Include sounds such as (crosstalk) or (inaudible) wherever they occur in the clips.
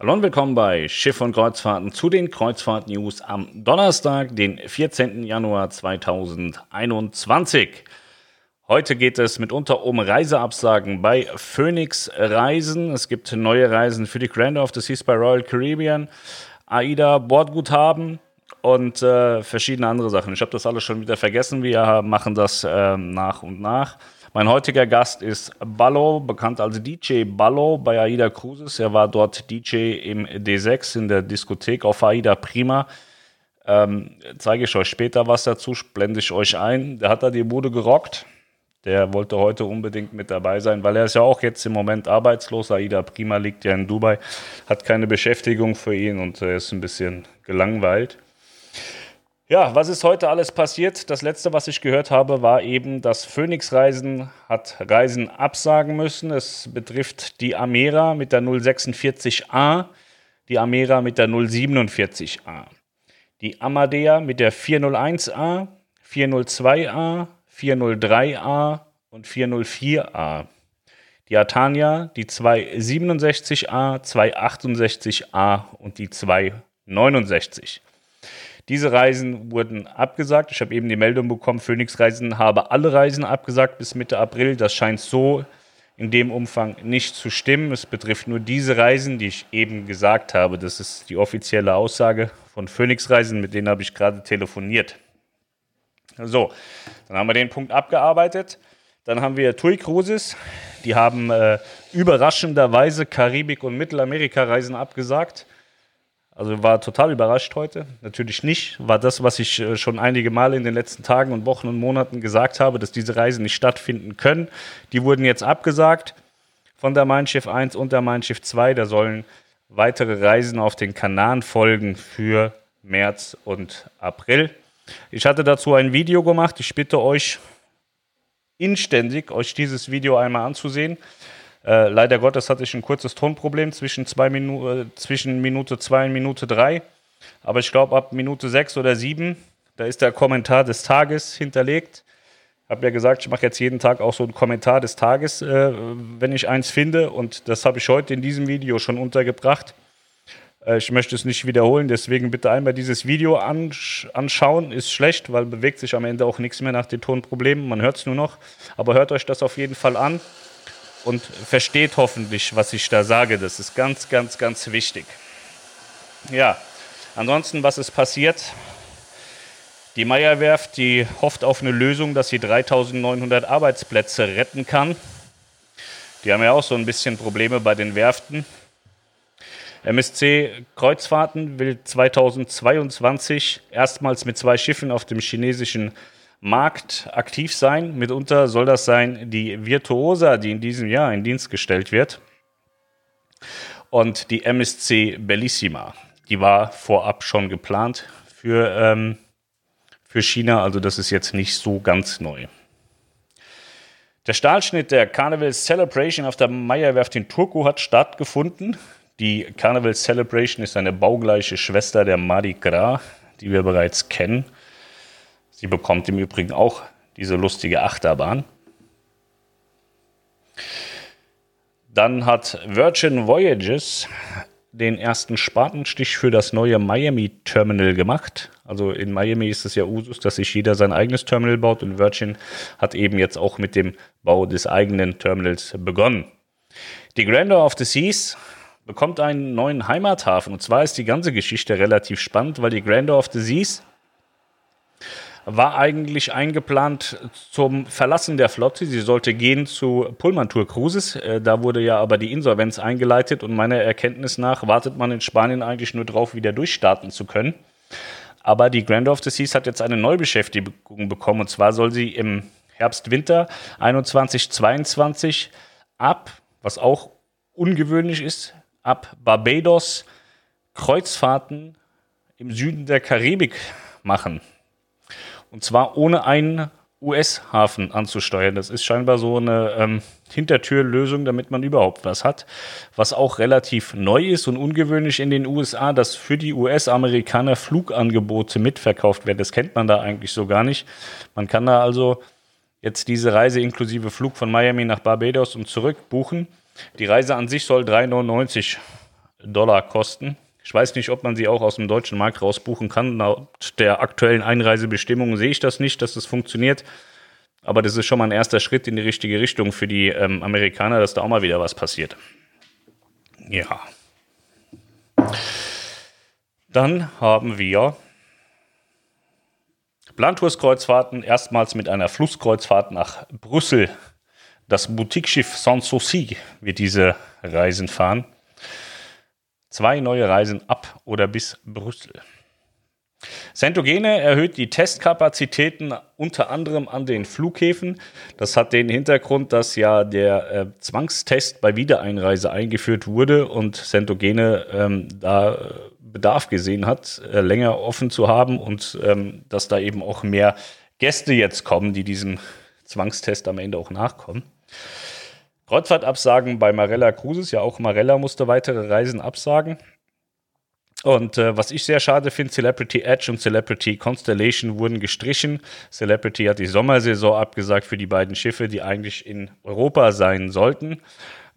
Hallo und willkommen bei Schiff und Kreuzfahrten zu den Kreuzfahrt-News am Donnerstag, den 14. Januar 2021. Heute geht es mitunter um Reiseabsagen bei Phoenix Reisen. Es gibt neue Reisen für die Grand of the Seas bei Royal Caribbean, AIDA Bordguthaben und äh, verschiedene andere Sachen. Ich habe das alles schon wieder vergessen. Wir machen das äh, nach und nach. Mein heutiger Gast ist Ballo, bekannt als DJ Ballo bei AIDA Cruises. Er war dort DJ im D6 in der Diskothek auf AIDA Prima. Ähm, zeige ich euch später was dazu, blende ich euch ein. Der hat da die Bude gerockt. Der wollte heute unbedingt mit dabei sein, weil er ist ja auch jetzt im Moment arbeitslos. Aida Prima liegt ja in Dubai, hat keine Beschäftigung für ihn und er ist ein bisschen gelangweilt. Ja, was ist heute alles passiert? Das letzte, was ich gehört habe, war eben, dass Phoenix Reisen hat Reisen absagen müssen. Es betrifft die Amera mit der 046A, die Amera mit der 047A, die Amadea mit der 401A, 402A, 403A und 404A. Die Atania, die 267A, 268A und die 269. Diese Reisen wurden abgesagt. Ich habe eben die Meldung bekommen, Phoenix Reisen habe alle Reisen abgesagt bis Mitte April. Das scheint so in dem Umfang nicht zu stimmen. Es betrifft nur diese Reisen, die ich eben gesagt habe. Das ist die offizielle Aussage von Phoenix Reisen, mit denen habe ich gerade telefoniert. So, dann haben wir den Punkt abgearbeitet. Dann haben wir TUI Cruises. Die haben äh, überraschenderweise Karibik- und Mittelamerika-Reisen abgesagt. Also war total überrascht heute. Natürlich nicht. War das, was ich äh, schon einige Male in den letzten Tagen und Wochen und Monaten gesagt habe, dass diese Reisen nicht stattfinden können. Die wurden jetzt abgesagt von der Mein Schiff 1 und der Mein Schiff 2. Da sollen weitere Reisen auf den Kanaren folgen für März und April. Ich hatte dazu ein Video gemacht. Ich bitte euch inständig, euch dieses Video einmal anzusehen. Äh, leider Gottes hatte ich ein kurzes Tonproblem zwischen, zwei Minu äh, zwischen Minute 2 und Minute 3. Aber ich glaube, ab Minute 6 oder 7, da ist der Kommentar des Tages hinterlegt. Ich habe ja gesagt, ich mache jetzt jeden Tag auch so einen Kommentar des Tages, äh, wenn ich eins finde. Und das habe ich heute in diesem Video schon untergebracht. Äh, ich möchte es nicht wiederholen, deswegen bitte einmal dieses Video ansch anschauen. Ist schlecht, weil bewegt sich am Ende auch nichts mehr nach den Tonproblemen. Man hört es nur noch. Aber hört euch das auf jeden Fall an und versteht hoffentlich, was ich da sage. Das ist ganz, ganz, ganz wichtig. Ja, ansonsten, was ist passiert? Die Meierwerft, die hofft auf eine Lösung, dass sie 3900 Arbeitsplätze retten kann. Die haben ja auch so ein bisschen Probleme bei den Werften. MSC Kreuzfahrten will 2022 erstmals mit zwei Schiffen auf dem chinesischen Markt aktiv sein. Mitunter soll das sein die Virtuosa, die in diesem Jahr in Dienst gestellt wird. Und die MSC Bellissima. Die war vorab schon geplant für, ähm, für China, also das ist jetzt nicht so ganz neu. Der Stahlschnitt der Carnival Celebration auf der Meierwerft in Turku hat stattgefunden. Die Carnival Celebration ist eine baugleiche Schwester der Mardi Gras, die wir bereits kennen. Sie bekommt im Übrigen auch diese lustige Achterbahn. Dann hat Virgin Voyages den ersten Spatenstich für das neue Miami Terminal gemacht. Also in Miami ist es ja Usus, dass sich jeder sein eigenes Terminal baut und Virgin hat eben jetzt auch mit dem Bau des eigenen Terminals begonnen. Die Grandeur of the Seas bekommt einen neuen Heimathafen und zwar ist die ganze Geschichte relativ spannend, weil die Grandeur of the Seas war eigentlich eingeplant zum Verlassen der Flotte. Sie sollte gehen zu Pullman Tour Cruises. Äh, da wurde ja aber die Insolvenz eingeleitet und meiner Erkenntnis nach wartet man in Spanien eigentlich nur drauf, wieder durchstarten zu können. Aber die Grand of the Seas hat jetzt eine Neubeschäftigung bekommen und zwar soll sie im Herbst, Winter 21, 22 ab, was auch ungewöhnlich ist, ab Barbados Kreuzfahrten im Süden der Karibik machen. Und zwar ohne einen US-Hafen anzusteuern. Das ist scheinbar so eine ähm, Hintertürlösung, damit man überhaupt was hat. Was auch relativ neu ist und ungewöhnlich in den USA, dass für die US-Amerikaner Flugangebote mitverkauft werden. Das kennt man da eigentlich so gar nicht. Man kann da also jetzt diese Reise inklusive Flug von Miami nach Barbados und zurück buchen. Die Reise an sich soll 3,99 Dollar kosten. Ich weiß nicht, ob man sie auch aus dem deutschen Markt rausbuchen kann. Laut der aktuellen Einreisebestimmungen sehe ich das nicht, dass das funktioniert. Aber das ist schon mal ein erster Schritt in die richtige Richtung für die ähm, Amerikaner, dass da auch mal wieder was passiert. Ja. Dann haben wir Plantours-Kreuzfahrten, erstmals mit einer Flusskreuzfahrt nach Brüssel. Das Boutique-Schiff Sanssouci wird diese Reisen fahren. Zwei neue Reisen ab oder bis Brüssel. Centogene erhöht die Testkapazitäten unter anderem an den Flughäfen. Das hat den Hintergrund, dass ja der äh, Zwangstest bei Wiedereinreise eingeführt wurde und Centogene ähm, da Bedarf gesehen hat, äh, länger offen zu haben und ähm, dass da eben auch mehr Gäste jetzt kommen, die diesem Zwangstest am Ende auch nachkommen. Kreuzfahrtabsagen bei Marella Cruises, ja auch Marella musste weitere Reisen absagen. Und äh, was ich sehr schade finde, Celebrity Edge und Celebrity Constellation wurden gestrichen. Celebrity hat die Sommersaison abgesagt für die beiden Schiffe, die eigentlich in Europa sein sollten.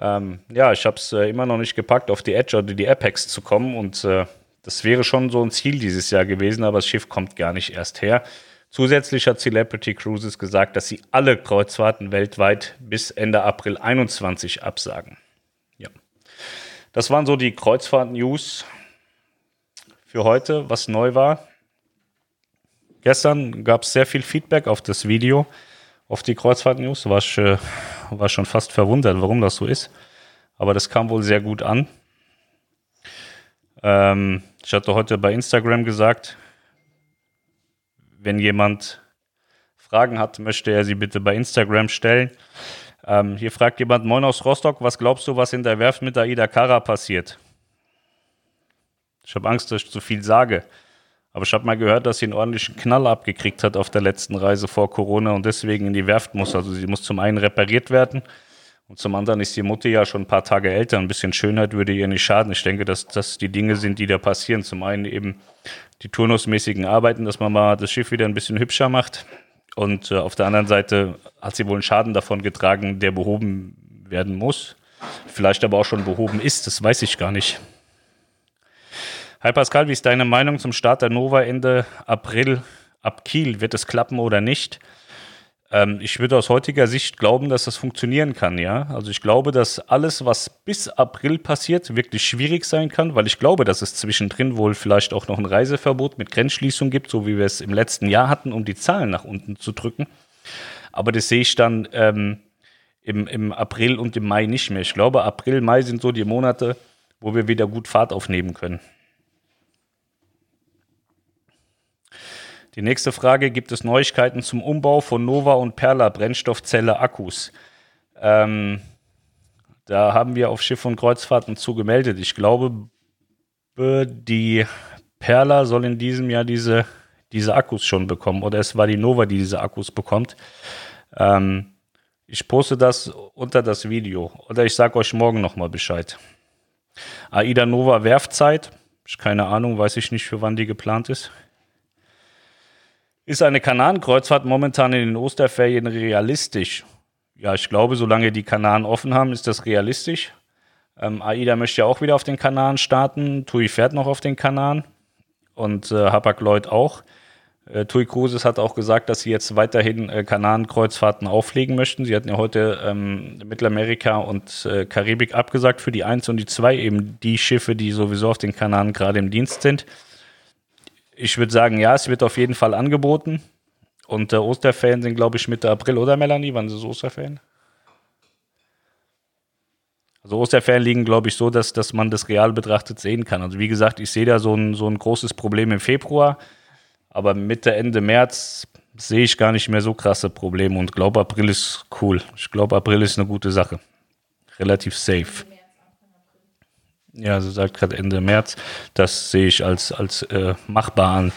Ähm, ja, ich habe es äh, immer noch nicht gepackt, auf die Edge oder die Apex zu kommen. Und äh, das wäre schon so ein Ziel dieses Jahr gewesen, aber das Schiff kommt gar nicht erst her. Zusätzlich hat Celebrity Cruises gesagt, dass sie alle Kreuzfahrten weltweit bis Ende April 21 absagen. Ja. Das waren so die Kreuzfahrt-News für heute, was neu war. Gestern gab es sehr viel Feedback auf das Video, auf die Kreuzfahrt-News. War, ich, äh, war schon fast verwundert, warum das so ist. Aber das kam wohl sehr gut an. Ähm, ich hatte heute bei Instagram gesagt, wenn jemand Fragen hat, möchte er sie bitte bei Instagram stellen. Ähm, hier fragt jemand, Moin aus Rostock, was glaubst du, was in der Werft mit Aida Kara passiert? Ich habe Angst, dass ich zu viel sage. Aber ich habe mal gehört, dass sie einen ordentlichen Knall abgekriegt hat auf der letzten Reise vor Corona und deswegen in die Werft muss. Also sie muss zum einen repariert werden und zum anderen ist die Mutter ja schon ein paar Tage älter. Ein bisschen Schönheit würde ihr nicht schaden. Ich denke, dass das die Dinge sind, die da passieren. Zum einen eben die turnusmäßigen Arbeiten, dass man mal das Schiff wieder ein bisschen hübscher macht. Und äh, auf der anderen Seite hat sie wohl einen Schaden davon getragen, der behoben werden muss. Vielleicht aber auch schon behoben ist, das weiß ich gar nicht. Hi Pascal, wie ist deine Meinung zum Start der Nova Ende April ab Kiel? Wird es klappen oder nicht? Ähm, ich würde aus heutiger Sicht glauben, dass das funktionieren kann, ja. Also ich glaube, dass alles, was bis April passiert, wirklich schwierig sein kann, weil ich glaube, dass es zwischendrin wohl vielleicht auch noch ein Reiseverbot mit Grenzschließung gibt, so wie wir es im letzten Jahr hatten, um die Zahlen nach unten zu drücken. Aber das sehe ich dann ähm, im, im April und im Mai nicht mehr. Ich glaube, April, Mai sind so die Monate, wo wir wieder gut Fahrt aufnehmen können. Die nächste Frage: Gibt es Neuigkeiten zum Umbau von Nova und Perla Brennstoffzelle Akkus? Ähm, da haben wir auf Schiff und Kreuzfahrten zugemeldet. Ich glaube, die Perla soll in diesem Jahr diese, diese Akkus schon bekommen. Oder es war die Nova, die diese Akkus bekommt. Ähm, ich poste das unter das Video. Oder ich sage euch morgen nochmal Bescheid. AIDA Nova Werfzeit. Keine Ahnung, weiß ich nicht, für wann die geplant ist. Ist eine Kanarenkreuzfahrt momentan in den Osterferien realistisch? Ja, ich glaube, solange die Kanaren offen haben, ist das realistisch. Ähm, AIDA möchte ja auch wieder auf den Kanaren starten. TUI fährt noch auf den Kanaren und äh, Hapag-Lloyd auch. Äh, TUI Cruises hat auch gesagt, dass sie jetzt weiterhin äh, Kanarenkreuzfahrten auflegen möchten. Sie hatten ja heute ähm, Mittelamerika und äh, Karibik abgesagt für die 1 und die 2, eben die Schiffe, die sowieso auf den Kanaren gerade im Dienst sind ich würde sagen, ja, es wird auf jeden Fall angeboten. Und äh, Osterferien sind, glaube ich, Mitte April, oder Melanie? Wann sind Osterferien? Also Osterferien liegen, glaube ich, so, dass, dass man das real betrachtet sehen kann. Also wie gesagt, ich sehe da so ein, so ein großes Problem im Februar, aber Mitte, Ende März sehe ich gar nicht mehr so krasse Probleme und glaube, April ist cool. Ich glaube, April ist eine gute Sache. Relativ safe. Ja, sie sagt gerade Ende März. Das sehe ich als, als äh, machbar an.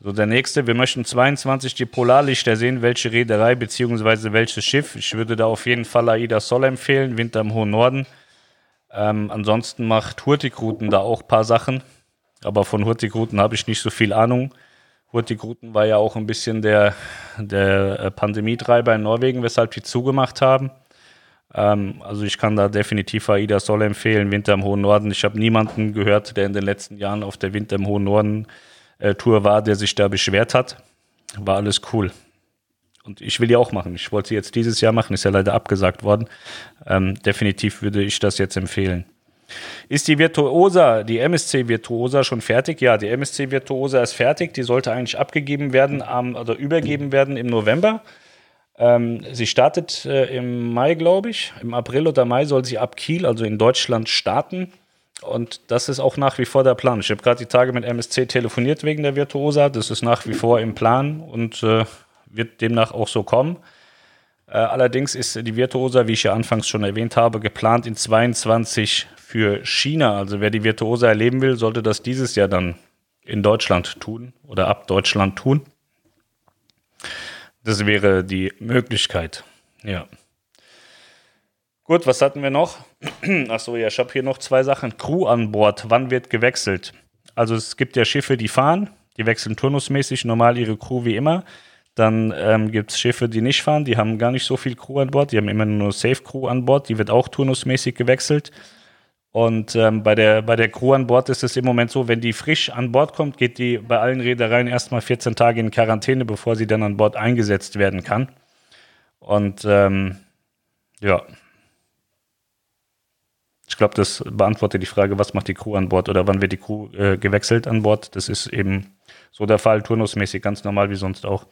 So, der nächste. Wir möchten 22 die Polarlichter sehen. Welche Reederei bzw. welches Schiff? Ich würde da auf jeden Fall Aida Sol empfehlen, Winter im hohen Norden. Ähm, ansonsten macht Hurtigruten da auch ein paar Sachen. Aber von Hurtigruten habe ich nicht so viel Ahnung. Hurtigruten war ja auch ein bisschen der, der äh, Pandemietreiber in Norwegen, weshalb die zugemacht haben. Ähm, also ich kann da definitiv AIDA Soll empfehlen, Winter im hohen Norden. Ich habe niemanden gehört, der in den letzten Jahren auf der Winter im hohen Norden äh, Tour war, der sich da beschwert hat. War alles cool. Und ich will die auch machen. Ich wollte sie jetzt dieses Jahr machen, ist ja leider abgesagt worden. Ähm, definitiv würde ich das jetzt empfehlen. Ist die Virtuosa, die MSC Virtuosa schon fertig? Ja, die MSC Virtuosa ist fertig. Die sollte eigentlich abgegeben werden am, oder übergeben werden im November. Ähm, sie startet äh, im Mai, glaube ich. Im April oder Mai soll sie ab Kiel, also in Deutschland, starten. Und das ist auch nach wie vor der Plan. Ich habe gerade die Tage mit MSC telefoniert wegen der Virtuosa. Das ist nach wie vor im Plan und äh, wird demnach auch so kommen. Äh, allerdings ist die Virtuosa, wie ich ja anfangs schon erwähnt habe, geplant in 22 für China. Also wer die Virtuosa erleben will, sollte das dieses Jahr dann in Deutschland tun oder ab Deutschland tun. Das wäre die Möglichkeit. Ja. Gut, was hatten wir noch? (clears throat) Achso, ja, ich habe hier noch zwei Sachen. Crew an Bord. Wann wird gewechselt? Also es gibt ja Schiffe, die fahren, die wechseln turnusmäßig normal ihre Crew wie immer. Dann ähm, gibt es Schiffe, die nicht fahren, die haben gar nicht so viel Crew an Bord, die haben immer nur Safe Crew an Bord, die wird auch turnusmäßig gewechselt. Und ähm, bei, der, bei der Crew an Bord ist es im Moment so, wenn die frisch an Bord kommt, geht die bei allen Reedereien erstmal 14 Tage in Quarantäne, bevor sie dann an Bord eingesetzt werden kann. Und ähm, ja, ich glaube, das beantwortet die Frage, was macht die Crew an Bord oder wann wird die Crew äh, gewechselt an Bord. Das ist eben so der Fall, turnusmäßig, ganz normal wie sonst auch.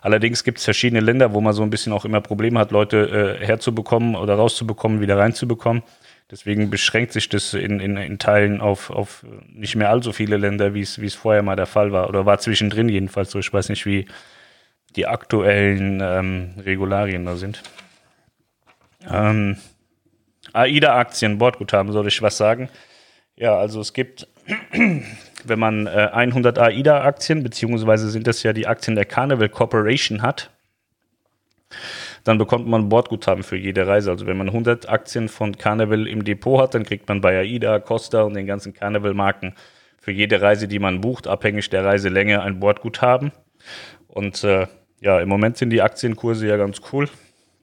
Allerdings gibt es verschiedene Länder, wo man so ein bisschen auch immer Probleme hat, Leute äh, herzubekommen oder rauszubekommen, wieder reinzubekommen. Deswegen beschränkt sich das in, in, in Teilen auf, auf nicht mehr allzu viele Länder, wie es vorher mal der Fall war. Oder war zwischendrin jedenfalls so. Ich weiß nicht, wie die aktuellen ähm, Regularien da sind. Ähm, AIDA-Aktien, Bordguthaben, soll ich was sagen? Ja, also es gibt, (clears throat) wenn man äh, 100 AIDA-Aktien, beziehungsweise sind das ja die Aktien der Carnival Corporation hat, dann bekommt man Bordguthaben für jede Reise. Also wenn man 100 Aktien von Carnival im Depot hat, dann kriegt man bei AIDA, Costa und den ganzen Carnival-Marken für jede Reise, die man bucht, abhängig der Reiselänge, ein Bordguthaben. Und äh, ja, im Moment sind die Aktienkurse ja ganz cool.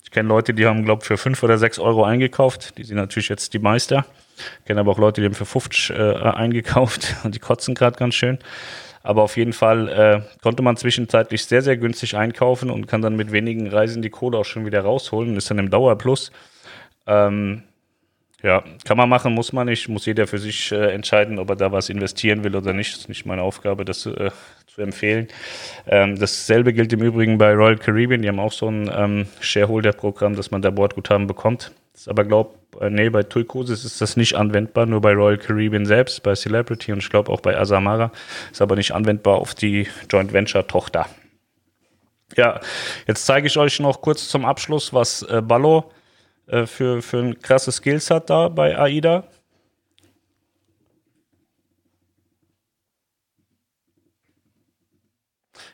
Ich kenne Leute, die haben, glaube ich, für 5 oder 6 Euro eingekauft. Die sind natürlich jetzt die Meister. Ich kenne aber auch Leute, die haben für 50 äh, eingekauft (laughs) und die kotzen gerade ganz schön. Aber auf jeden Fall äh, konnte man zwischenzeitlich sehr, sehr günstig einkaufen und kann dann mit wenigen Reisen die Kohle auch schon wieder rausholen ist dann im Dauerplus. Ähm, ja, kann man machen, muss man nicht. Muss jeder für sich äh, entscheiden, ob er da was investieren will oder nicht. Das ist nicht meine Aufgabe, das äh, zu empfehlen. Ähm, dasselbe gilt im Übrigen bei Royal Caribbean. Die haben auch so ein ähm, Shareholder-Programm, dass man da Bordguthaben bekommt. Das aber glaube äh, nee, bei Turquoise ist das nicht anwendbar, nur bei Royal Caribbean selbst, bei Celebrity und ich glaube auch bei Asamara. Ist aber nicht anwendbar auf die Joint Venture Tochter. Ja, jetzt zeige ich euch noch kurz zum Abschluss, was äh, Ballo äh, für, für ein krasses Skills hat da bei AIDA.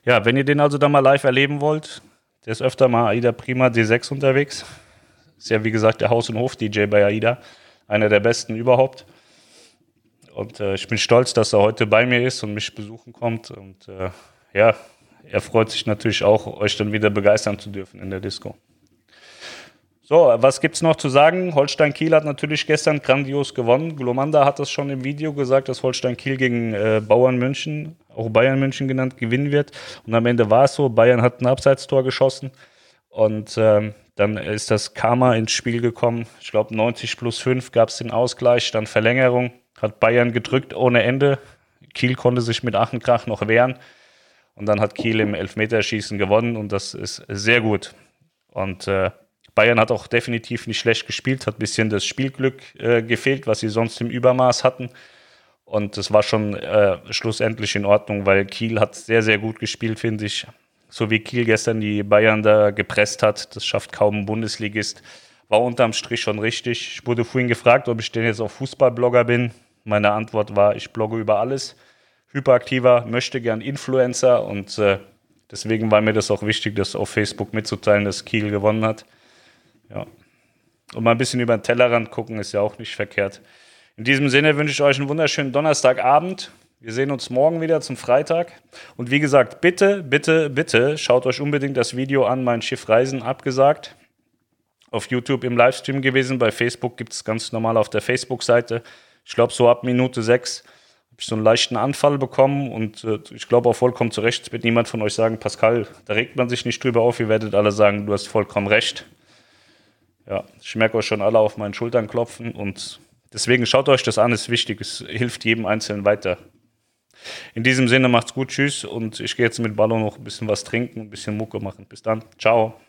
Ja, wenn ihr den also da mal live erleben wollt, der ist öfter mal AIDA Prima D6 unterwegs. Ist ja wie gesagt der Haus- und Hof-DJ bei AIDA, einer der besten überhaupt. Und äh, ich bin stolz, dass er heute bei mir ist und mich besuchen kommt. Und äh, ja, er freut sich natürlich auch, euch dann wieder begeistern zu dürfen in der Disco. So, was gibt es noch zu sagen? Holstein Kiel hat natürlich gestern grandios gewonnen. Glomanda hat das schon im Video gesagt, dass Holstein Kiel gegen äh, Bauern München, auch Bayern München genannt, gewinnen wird. Und am Ende war es so, Bayern hat ein Abseitstor geschossen. Und ähm, dann ist das Karma ins Spiel gekommen. Ich glaube, 90 plus 5 gab es den Ausgleich, dann Verlängerung. Hat Bayern gedrückt ohne Ende. Kiel konnte sich mit Achenkrach noch wehren. Und dann hat Kiel im Elfmeterschießen gewonnen und das ist sehr gut. Und äh, Bayern hat auch definitiv nicht schlecht gespielt, hat ein bisschen das Spielglück äh, gefehlt, was sie sonst im Übermaß hatten. Und das war schon äh, schlussendlich in Ordnung, weil Kiel hat sehr, sehr gut gespielt, finde ich. So wie Kiel gestern die Bayern da gepresst hat, das schafft kaum ein Bundesligist. War unterm Strich schon richtig. Ich wurde vorhin gefragt, ob ich denn jetzt auch Fußballblogger bin. Meine Antwort war, ich blogge über alles. Hyperaktiver, möchte gern Influencer und äh, deswegen war mir das auch wichtig, das auf Facebook mitzuteilen, dass Kiel gewonnen hat. Ja. Und mal ein bisschen über den Tellerrand gucken ist ja auch nicht verkehrt. In diesem Sinne wünsche ich euch einen wunderschönen Donnerstagabend. Wir sehen uns morgen wieder zum Freitag. Und wie gesagt, bitte, bitte, bitte schaut euch unbedingt das Video an, mein Schiff Reisen abgesagt. auf YouTube im Livestream gewesen. Bei Facebook gibt es ganz normal auf der Facebook-Seite. Ich glaube, so ab Minute sechs habe ich so einen leichten Anfall bekommen und äh, ich glaube auch vollkommen zu Recht. wird niemand von euch sagen, Pascal, da regt man sich nicht drüber auf. Ihr werdet alle sagen, du hast vollkommen recht. Ja, ich merke euch schon alle auf meinen Schultern klopfen und deswegen schaut euch das an, ist wichtig. Es hilft jedem Einzelnen weiter. In diesem Sinne macht's gut, tschüss und ich gehe jetzt mit Ballo noch ein bisschen was trinken, ein bisschen Mucke machen. Bis dann, ciao.